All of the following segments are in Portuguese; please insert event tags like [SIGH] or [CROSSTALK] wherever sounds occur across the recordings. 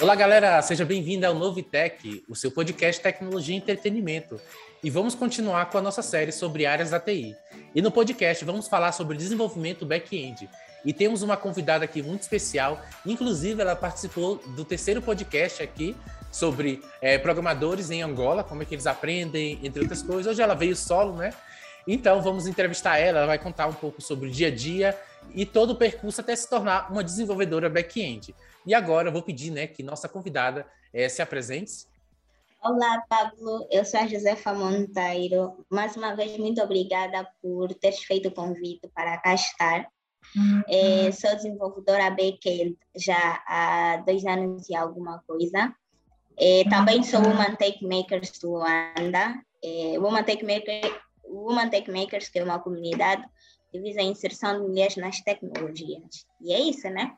Olá, galera, seja bem-vindo ao Novitec, o seu podcast Tecnologia e Entretenimento. E vamos continuar com a nossa série sobre áreas da TI. E no podcast vamos falar sobre desenvolvimento back-end. E temos uma convidada aqui muito especial, inclusive ela participou do terceiro podcast aqui sobre é, programadores em Angola, como é que eles aprendem, entre outras coisas. Hoje ela veio solo, né? Então vamos entrevistar ela, ela vai contar um pouco sobre o dia a dia e todo o percurso até se tornar uma desenvolvedora back-end. E agora eu vou pedir né, que nossa convidada é, se apresente. Olá, Pablo. Eu sou a Josefa Monteiro. Mais uma vez, muito obrigada por teres feito o convite para cá estar. Uhum. É, sou desenvolvedora back-end já há dois anos e alguma coisa. É, também sou Woman Take Makers do Luanda. É, Woman, Take Maker, Woman Take Makers, que é uma comunidade que visa a inserção de mulheres nas tecnologias. E é isso, né?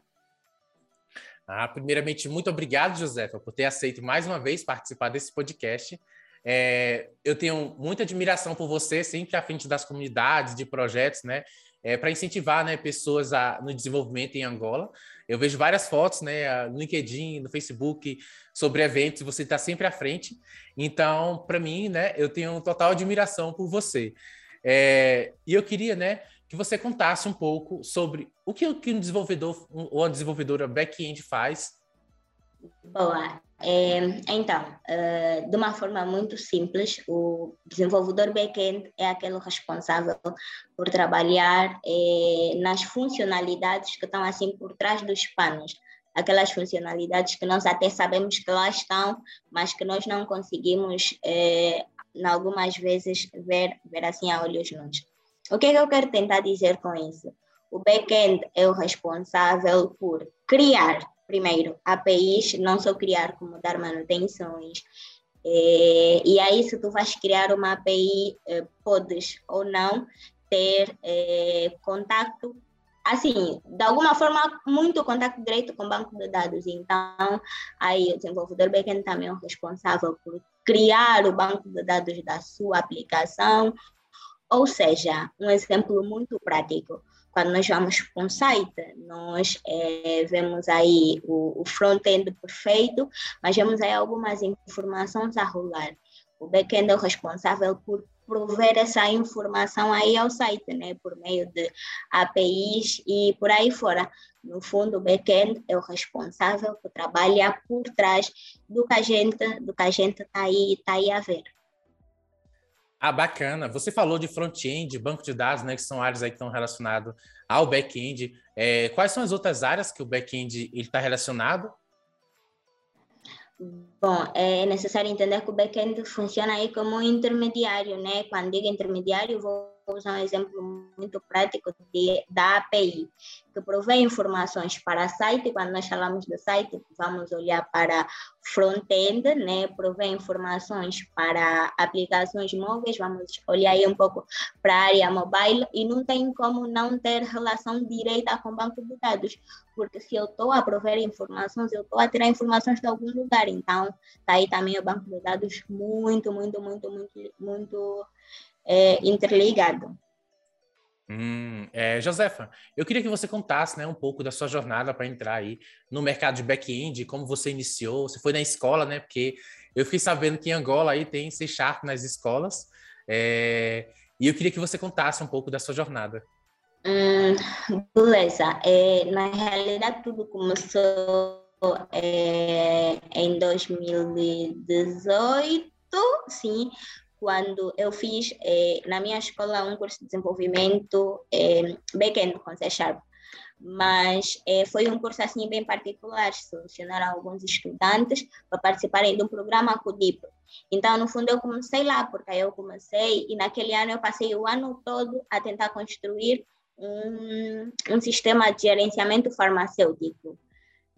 Ah, primeiramente, muito obrigado, Josefa, por ter aceito mais uma vez participar desse podcast. É, eu tenho muita admiração por você, sempre à frente das comunidades, de projetos, né? É, para incentivar né, pessoas a, no desenvolvimento em Angola. Eu vejo várias fotos né, no LinkedIn, no Facebook, sobre eventos, você está sempre à frente. Então, para mim, né, eu tenho total admiração por você. É, e eu queria né, que você contasse um pouco sobre o que, um desenvolvedor ou uma desenvolvedora back-end faz. Boa. É, então, uh, de uma forma muito simples, o desenvolvedor back-end é aquele responsável por trabalhar é, nas funcionalidades que estão assim por trás dos panos, aquelas funcionalidades que nós até sabemos que lá estão, mas que nós não conseguimos, em algumas vezes, ver, ver assim a olhos nus. O que, é que eu quero tentar dizer com isso? O back-end é o responsável por criar, primeiro, APIs, não só criar, como dar manutenções. É, e aí, se tu vais criar uma API, é, podes ou não ter é, contato, assim, de alguma forma, muito contato direto com o banco de dados. Então, aí o desenvolvedor back-end também é o responsável por criar o banco de dados da sua aplicação, ou seja, um exemplo muito prático. Quando nós vamos para um site, nós é, vemos aí o, o front-end perfeito, mas vemos aí algumas informações a rolar. O back-end é o responsável por prover essa informação aí ao site, né, por meio de APIs e por aí fora. No fundo, o back-end é o responsável por trabalhar por trás do que a gente do que a gente está aí, tá aí a ver. Ah, bacana. Você falou de front-end, banco de dados, né, que são áreas aí que estão relacionadas ao back-end. É, quais são as outras áreas que o back-end está relacionado? Bom, é necessário entender que o back-end funciona aí como um intermediário, né? Quando digo intermediário, vou vou usar um exemplo muito prático de, da API, que provê informações para site. Quando nós falamos do site, vamos olhar para front-end, né? provê informações para aplicações móveis, vamos olhar aí um pouco para a área mobile, e não tem como não ter relação direta com o banco de dados, porque se eu estou a prover informações, eu estou a tirar informações de algum lugar, então está aí também o banco de dados muito, muito, muito, muito, muito é, interligado. Hum, é, Josefa, eu queria que você contasse né, um pouco da sua jornada para entrar aí no mercado de back-end, como você iniciou, você foi na escola, né? Porque eu fiquei sabendo que em Angola aí tem C Sharp nas escolas, é, e eu queria que você contasse um pouco da sua jornada. Hum, beleza. É, na realidade, tudo começou é, em 2018, sim, quando eu fiz eh, na minha escola um curso de desenvolvimento eh, back-end com C Sharp. Mas eh, foi um curso assim bem particular, selecionaram alguns estudantes para participarem de um programa CUDIP. Então, no fundo, eu comecei lá, porque aí eu comecei e naquele ano eu passei o ano todo a tentar construir um, um sistema de gerenciamento farmacêutico.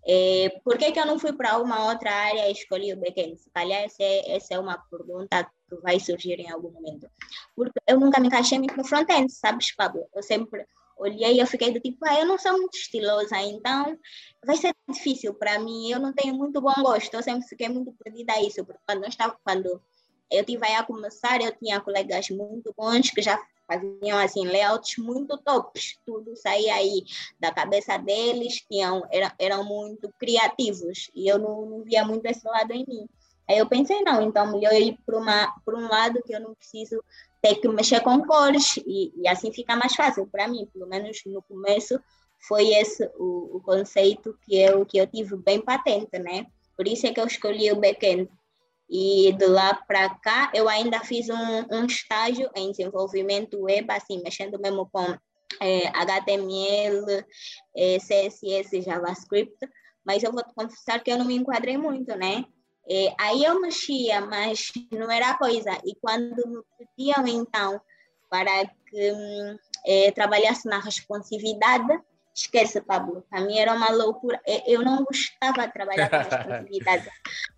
É, por que, que eu não fui para uma outra área e escolhi o back-end? Se calhar essa é, essa é uma pergunta que vai surgir em algum momento. Porque eu nunca me encaixei muito no front-end, sabes, Pablo? Eu sempre olhei e eu fiquei do tipo, ah, eu não sou muito estilosa, então vai ser difícil para mim, eu não tenho muito bom gosto, eu sempre fiquei muito perdida a isso, porque quando eu estava, quando eu tive a começar, eu tinha colegas muito bons que já faziam assim layouts muito tops, tudo saía aí da cabeça deles, tinham, eram, eram muito criativos e eu não, não via muito esse lado em mim. Aí eu pensei, não, então melhor ir para um lado que eu não preciso ter que mexer com cores e, e assim fica mais fácil para mim, pelo menos no começo foi esse o, o, conceito que eu, que eu tive bem patente, né? Por isso é que eu escolhi o back-end. E de lá para cá, eu ainda fiz um, um estágio em desenvolvimento web, assim, mexendo mesmo com é, HTML, é, CSS, JavaScript, mas eu vou te confessar que eu não me enquadrei muito, né? É, aí eu mexia, mas não era coisa. E quando me pediam, então, para que hum, é, trabalhasse na responsividade, esquece, Pablo, para mim era uma loucura. Eu não gostava de trabalhar com [LAUGHS] responsabilidade.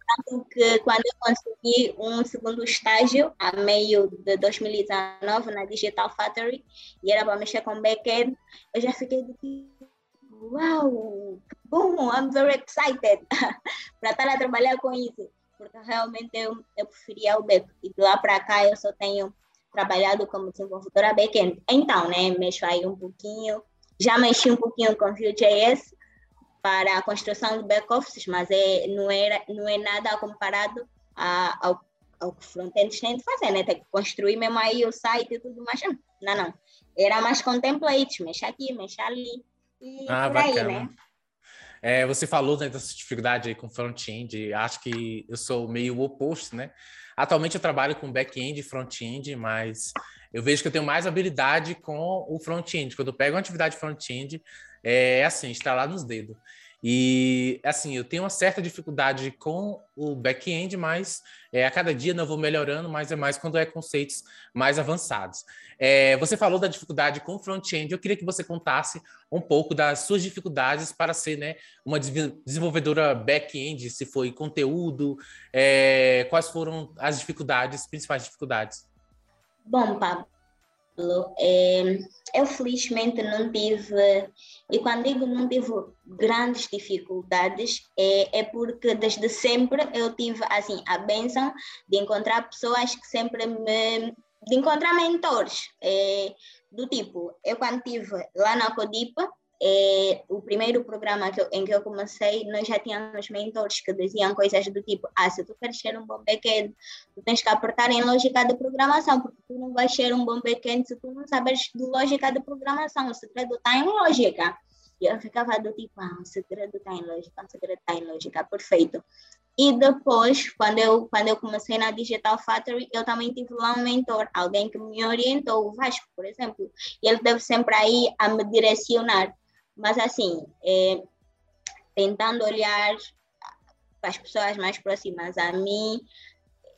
Tanto que quando eu consegui um segundo estágio, a meio de 2019, na Digital Factory, e era para mexer com back-end, eu já fiquei de uau, bom, I'm very excited [LAUGHS] para estar a trabalhar com isso, porque realmente eu, eu preferia o back. E de lá para cá eu só tenho trabalhado como desenvolvedora back-end. Então, né, mexo aí um pouquinho, já mexi um pouquinho com Vue.js para a construção de back-offices, mas é, não, era, não é nada comparado a, ao, ao que front-ends têm de fazer, né? Tem que construir mesmo aí o site e tudo mais. Não, não. Era mais com templates, mexe aqui, mexe ali. E ah, por bacana. aí, né? É, você falou né, dessa dificuldade aí com front-end, acho que eu sou meio o oposto, né? Atualmente eu trabalho com back-end e front-end, mas eu vejo que eu tenho mais habilidade com o front-end. Quando eu pego uma atividade front-end, é assim, está lá nos dedos. E assim, eu tenho uma certa dificuldade com o back-end, mas é, a cada dia eu vou melhorando, mas é mais quando é conceitos mais avançados. É, você falou da dificuldade com front-end, eu queria que você contasse um pouco das suas dificuldades para ser né, uma desenvolvedora back-end, se foi conteúdo, é, quais foram as dificuldades, principais dificuldades. Bom, Pablo, é, eu felizmente não tive, e quando digo não tive grandes dificuldades, é, é porque desde sempre eu tive assim a benção de encontrar pessoas que sempre me. de encontrar mentores. É, do tipo, eu quando estive lá na Codipa, é, o primeiro programa que eu, em que eu comecei, nós já tínhamos mentores que diziam coisas do tipo: ah, se tu queres ser um bom backend, tu tens que apertar em lógica de programação, porque tu não vais ser um bom backend se tu não sabes de lógica de programação. O segredo está em lógica. E eu ficava do tipo: ah, o segredo está em lógica, o segredo está em lógica, perfeito. E depois, quando eu, quando eu comecei na Digital Factory, eu também tive lá um mentor, alguém que me orientou, o Vasco, por exemplo. E ele deve sempre aí a me direcionar. Mas, assim, é, tentando olhar para as pessoas mais próximas a mim,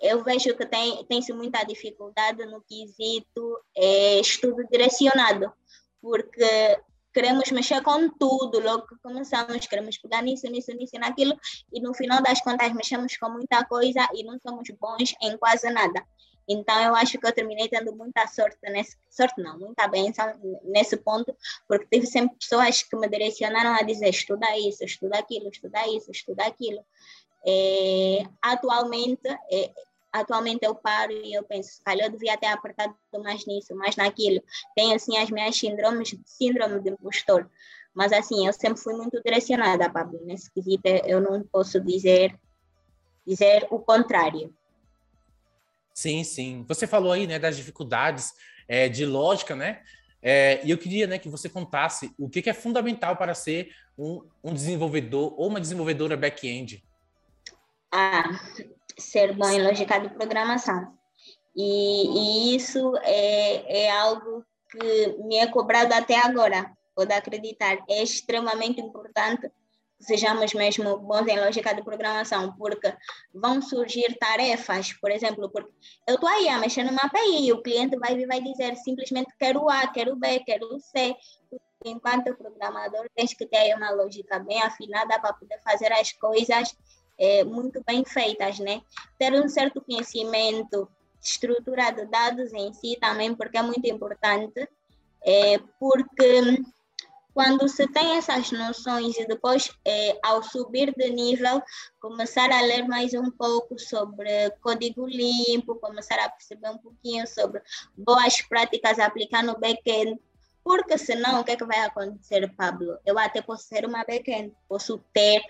eu vejo que tem, tem-se muita dificuldade no quesito é, estudo direcionado, porque queremos mexer com tudo, logo que começamos, queremos pegar nisso, nisso, nisso e naquilo, e no final das contas mexemos com muita coisa e não somos bons em quase nada. Então, eu acho que eu terminei tendo muita sorte nesse sorte não, muita benção nesse ponto, porque tive sempre pessoas que me direcionaram a dizer estuda isso, estuda aquilo, estuda isso, estuda aquilo. É, atualmente, é, atualmente eu paro e eu penso, se calhar eu devia ter apertado mais nisso, mais naquilo. Tenho assim as minhas síndromes, síndrome de impostor. Mas assim, eu sempre fui muito direcionada, Pablo, nesse quesito eu não posso dizer dizer o contrário. Sim, sim. Você falou aí, né, das dificuldades é, de lógica, né? É, e eu queria, né, que você contasse o que, que é fundamental para ser um, um desenvolvedor ou uma desenvolvedora back-end. Ah, ser bom em lógica de programação. E, e isso é, é algo que me é cobrado até agora, pode acreditar. É extremamente importante sejamos mesmo bons em lógica de programação, porque vão surgir tarefas, por exemplo, porque eu estou aí a mexer numa API e o cliente vai vir vai dizer simplesmente quero A, quero B, quero C. Enquanto programador, tens que ter uma lógica bem afinada para poder fazer as coisas é, muito bem feitas, né? Ter um certo conhecimento, estrutura de dados em si também, porque é muito importante, é, porque quando se tem essas noções e depois, é, ao subir de nível, começar a ler mais um pouco sobre código limpo, começar a perceber um pouquinho sobre boas práticas a aplicar no back-end, porque senão o que é que vai acontecer, Pablo? Eu até posso ser uma back-end, posso ter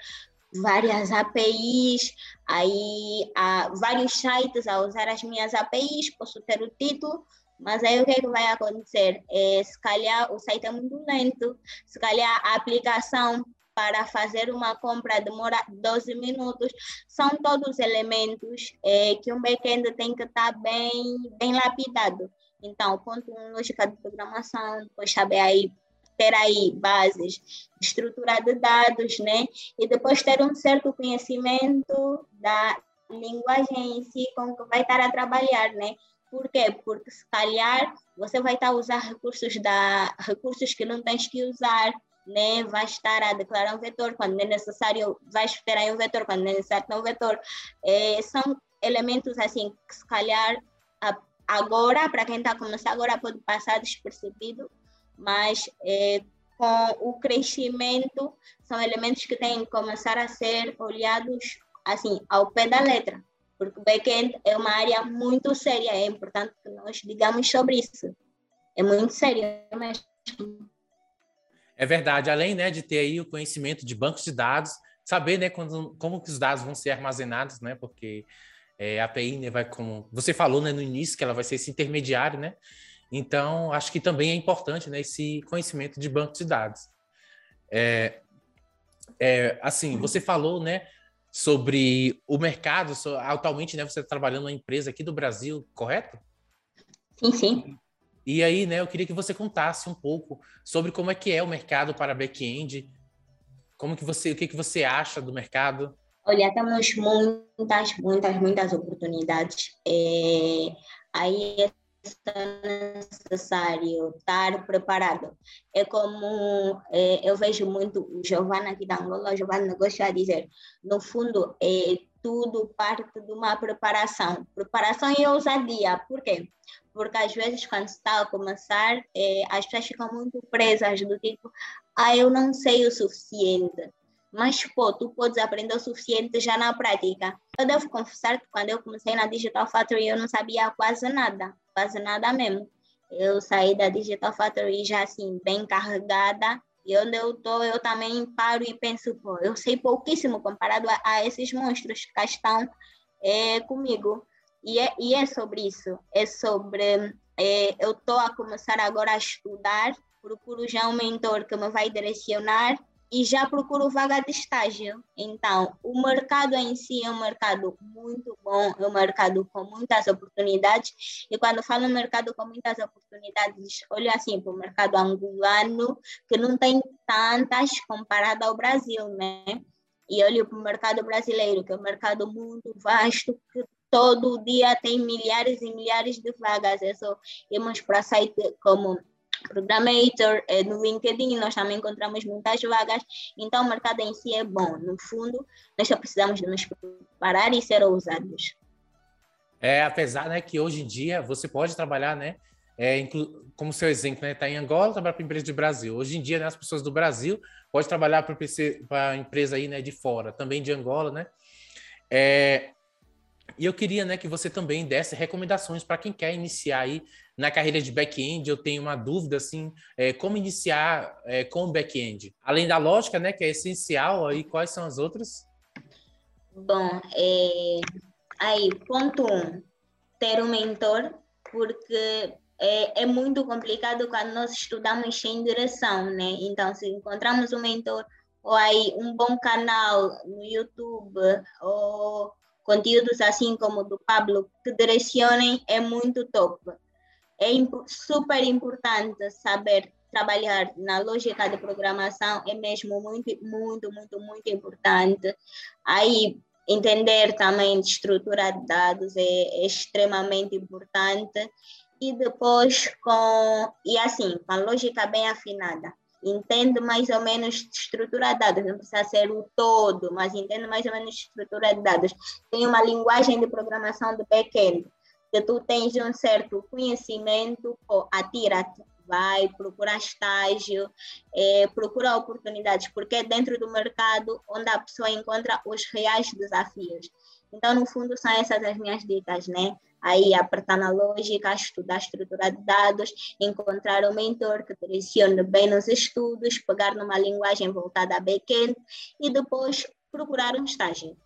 várias APIs, aí há vários sites a usar as minhas APIs, posso ter o título, mas aí o que, é que vai acontecer? É, se calhar o site é muito lento, se calhar a aplicação para fazer uma compra demora 12 minutos. São todos elementos é, que um back-end tem que estar tá bem, bem lapidado. Então, ponto um, lógica de programação, depois saber aí ter aí bases de estrutura de dados, né? E depois ter um certo conhecimento da linguagem em si com que vai estar a trabalhar, né? Por quê? Porque se calhar você vai estar a usar recursos, da, recursos que não tens que usar, né? vai estar a declarar um vetor quando é necessário, vais ter aí um vetor quando é necessário ter um vetor. É, são elementos assim que se calhar agora, para quem está começando agora, pode passar despercebido, mas é, com o crescimento são elementos que têm que começar a ser olhados assim ao pé da letra porque o back-end é uma área muito séria, é importante que nós digamos sobre isso. É muito sério mesmo. É verdade, além né, de ter aí o conhecimento de bancos de dados, saber né, quando, como que os dados vão ser armazenados, né, porque é, a API né, vai, como você falou né, no início, que ela vai ser esse intermediário, né, então acho que também é importante né, esse conhecimento de bancos de dados. É, é, assim, você falou, né, sobre o mercado. Atualmente, né, você está trabalhando numa empresa aqui do Brasil, correto? Sim, sim. E aí, né, eu queria que você contasse um pouco sobre como é que é o mercado para back-end, como que você, o que que você acha do mercado? Olha, temos muitas, muitas, muitas oportunidades. É, aí é necessário estar preparado. É como é, eu vejo muito Giovanna aqui da Angola, o Giovanna gosta de dizer, no fundo, é tudo parte de uma preparação. Preparação e ousadia. Por quê? Porque às vezes, quando está a começar, é, as pessoas ficam muito presas do tipo, ah, eu não sei o suficiente. Mas, pô, tu podes aprender o suficiente já na prática. Eu devo confessar que quando eu comecei na Digital Factory, eu não sabia quase nada quase nada mesmo. Eu saí da Digital Factory já assim, bem carregada, e onde eu estou, eu também paro e penso, pô, eu sei pouquíssimo comparado a, a esses monstros que estão é, comigo. E é, e é sobre isso, é sobre. É, eu estou a começar agora a estudar, procuro já um mentor que me vai direcionar e já procuro vaga de estágio. Então, o mercado em si é um mercado muito bom, é um mercado com muitas oportunidades. E quando falo mercado com muitas oportunidades, olho assim para o mercado angolano, que não tem tantas comparado ao Brasil, né? E olho para o mercado brasileiro, que é um mercado muito vasto, que todo dia tem milhares e milhares de vagas. É só irmos para sites como Programator, é, no LinkedIn nós também encontramos muitas vagas, então o mercado em si é bom. No fundo, nós só precisamos de nos preparar e ser ousados. É, apesar né, que hoje em dia você pode trabalhar, né, é, como seu exemplo, né, está em Angola, trabalhar para empresa do Brasil. Hoje em dia, né, as pessoas do Brasil podem trabalhar para empresa aí, né, de fora, também de Angola, né? É, e eu queria, né, que você também desse recomendações para quem quer iniciar aí na carreira de back-end. Eu tenho uma dúvida, assim, é, como iniciar é, com o back-end? Além da lógica, né, que é essencial, aí quais são as outras? Bom, é, aí, ponto um, ter um mentor, porque é, é, muito complicado quando nós estudamos sem direção, né? Então, se encontramos um mentor ou aí um bom canal no YouTube ou conteúdos assim como do Pablo que direcionem é muito top. É super importante saber trabalhar na lógica de programação, é mesmo muito, muito, muito, muito importante. Aí, entender também de estrutura de dados é, é extremamente importante. E depois, com, e assim, com a lógica bem afinada entende mais ou menos estrutura de dados, não precisa ser o todo, mas entende mais ou menos estrutura de dados. Tem uma linguagem de programação de back-end, que tu tens um certo conhecimento, atira-te, vai, procura estágio, é, procura oportunidades, porque é dentro do mercado onde a pessoa encontra os reais desafios. Então, no fundo, são essas as minhas dicas, né? Aí, apertar na lógica, estudar a estrutura de dados, encontrar um mentor que direcione bem nos estudos, pegar numa linguagem voltada a back-end e depois procurar um estágio.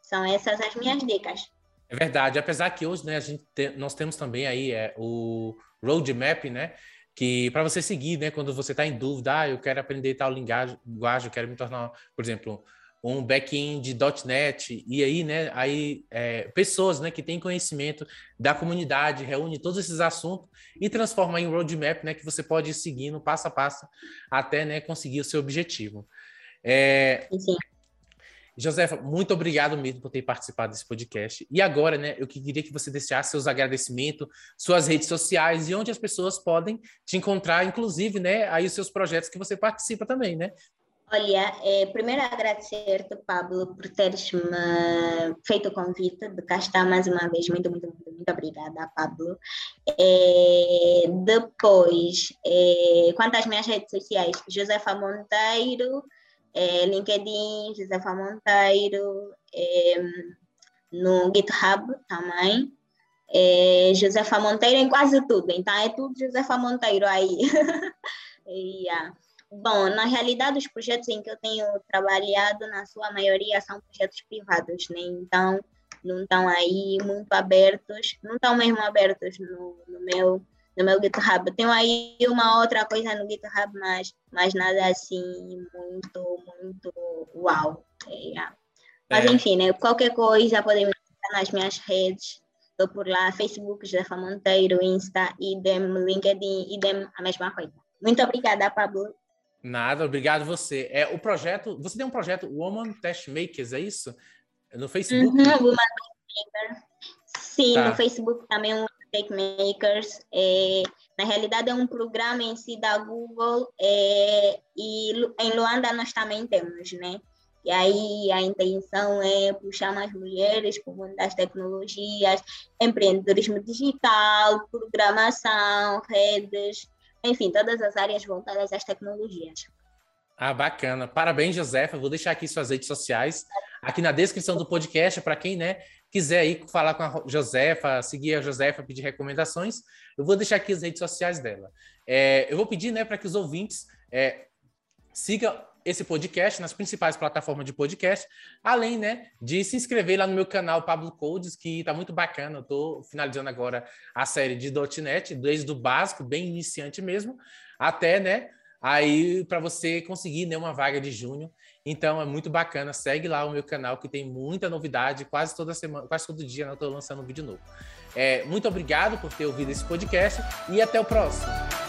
São essas as minhas dicas. É verdade, apesar que hoje né, a gente te, nós temos também aí é, o roadmap, né? Que para você seguir, né? Quando você está em dúvida, ah, eu quero aprender tal linguagem, eu quero me tornar, por exemplo, um back-end .NET, e aí, né, aí é, pessoas, né, que têm conhecimento da comunidade, reúne todos esses assuntos e transforma em roadmap, né, que você pode ir seguindo passo a passo até, né, conseguir o seu objetivo. É. Josefa, muito obrigado mesmo por ter participado desse podcast. E agora, né, eu queria que você deixasse seus agradecimentos, suas redes sociais e onde as pessoas podem te encontrar, inclusive, né, aí os seus projetos que você participa também, né? Olha, é, primeiro agradecer-te, Pablo, por teres me feito o convite de cá estar mais uma vez. Muito, muito, muito, muito obrigada, Pablo. É, depois, é, quanto às minhas redes sociais, Josefa Monteiro, é, LinkedIn, Josefa Monteiro, é, no GitHub também. É, Josefa Monteiro em quase tudo, então é tudo Josefa Monteiro aí. yeah. [LAUGHS] Bom, na realidade, os projetos em que eu tenho trabalhado, na sua maioria, são projetos privados, né? Então, não estão aí muito abertos, não estão mesmo abertos no, no meu no meu GitHub. Tenho aí uma outra coisa no GitHub, mas, mas nada assim muito, muito uau. É, mas é. enfim, né? qualquer coisa podem me nas minhas redes. Estou por lá, Facebook, Josefa Monteiro, Insta, idem, LinkedIn, idem, a mesma coisa. Muito obrigada, Pablo. Nada, obrigado você. É o projeto, você tem um projeto Woman Test Makers, é isso? No Facebook? Uhum, Woman Test Makers. Sim, tá. no Facebook também um Makers. É, na realidade, é um programa em si da Google é, e em Luanda nós também temos, né? E aí a intenção é puxar mais mulheres o mundo das tecnologias, empreendedorismo digital, programação, redes, enfim, todas as áreas voltadas às tecnologias. Ah, bacana. Parabéns, Josefa. Vou deixar aqui suas redes sociais aqui na descrição do podcast para quem, né, quiser aí falar com a Josefa, seguir a Josefa, pedir recomendações. Eu vou deixar aqui as redes sociais dela. É, eu vou pedir, né, para que os ouvintes é, sigam esse podcast nas principais plataformas de podcast, além, né, de se inscrever lá no meu canal Pablo Codes, que tá muito bacana. Eu tô finalizando agora a série de .NET, desde o básico, bem iniciante mesmo, até, né, aí para você conseguir né, uma vaga de junho. Então é muito bacana, segue lá o meu canal que tem muita novidade, quase toda semana, quase todo dia né, eu estou lançando um vídeo novo. É, muito obrigado por ter ouvido esse podcast e até o próximo.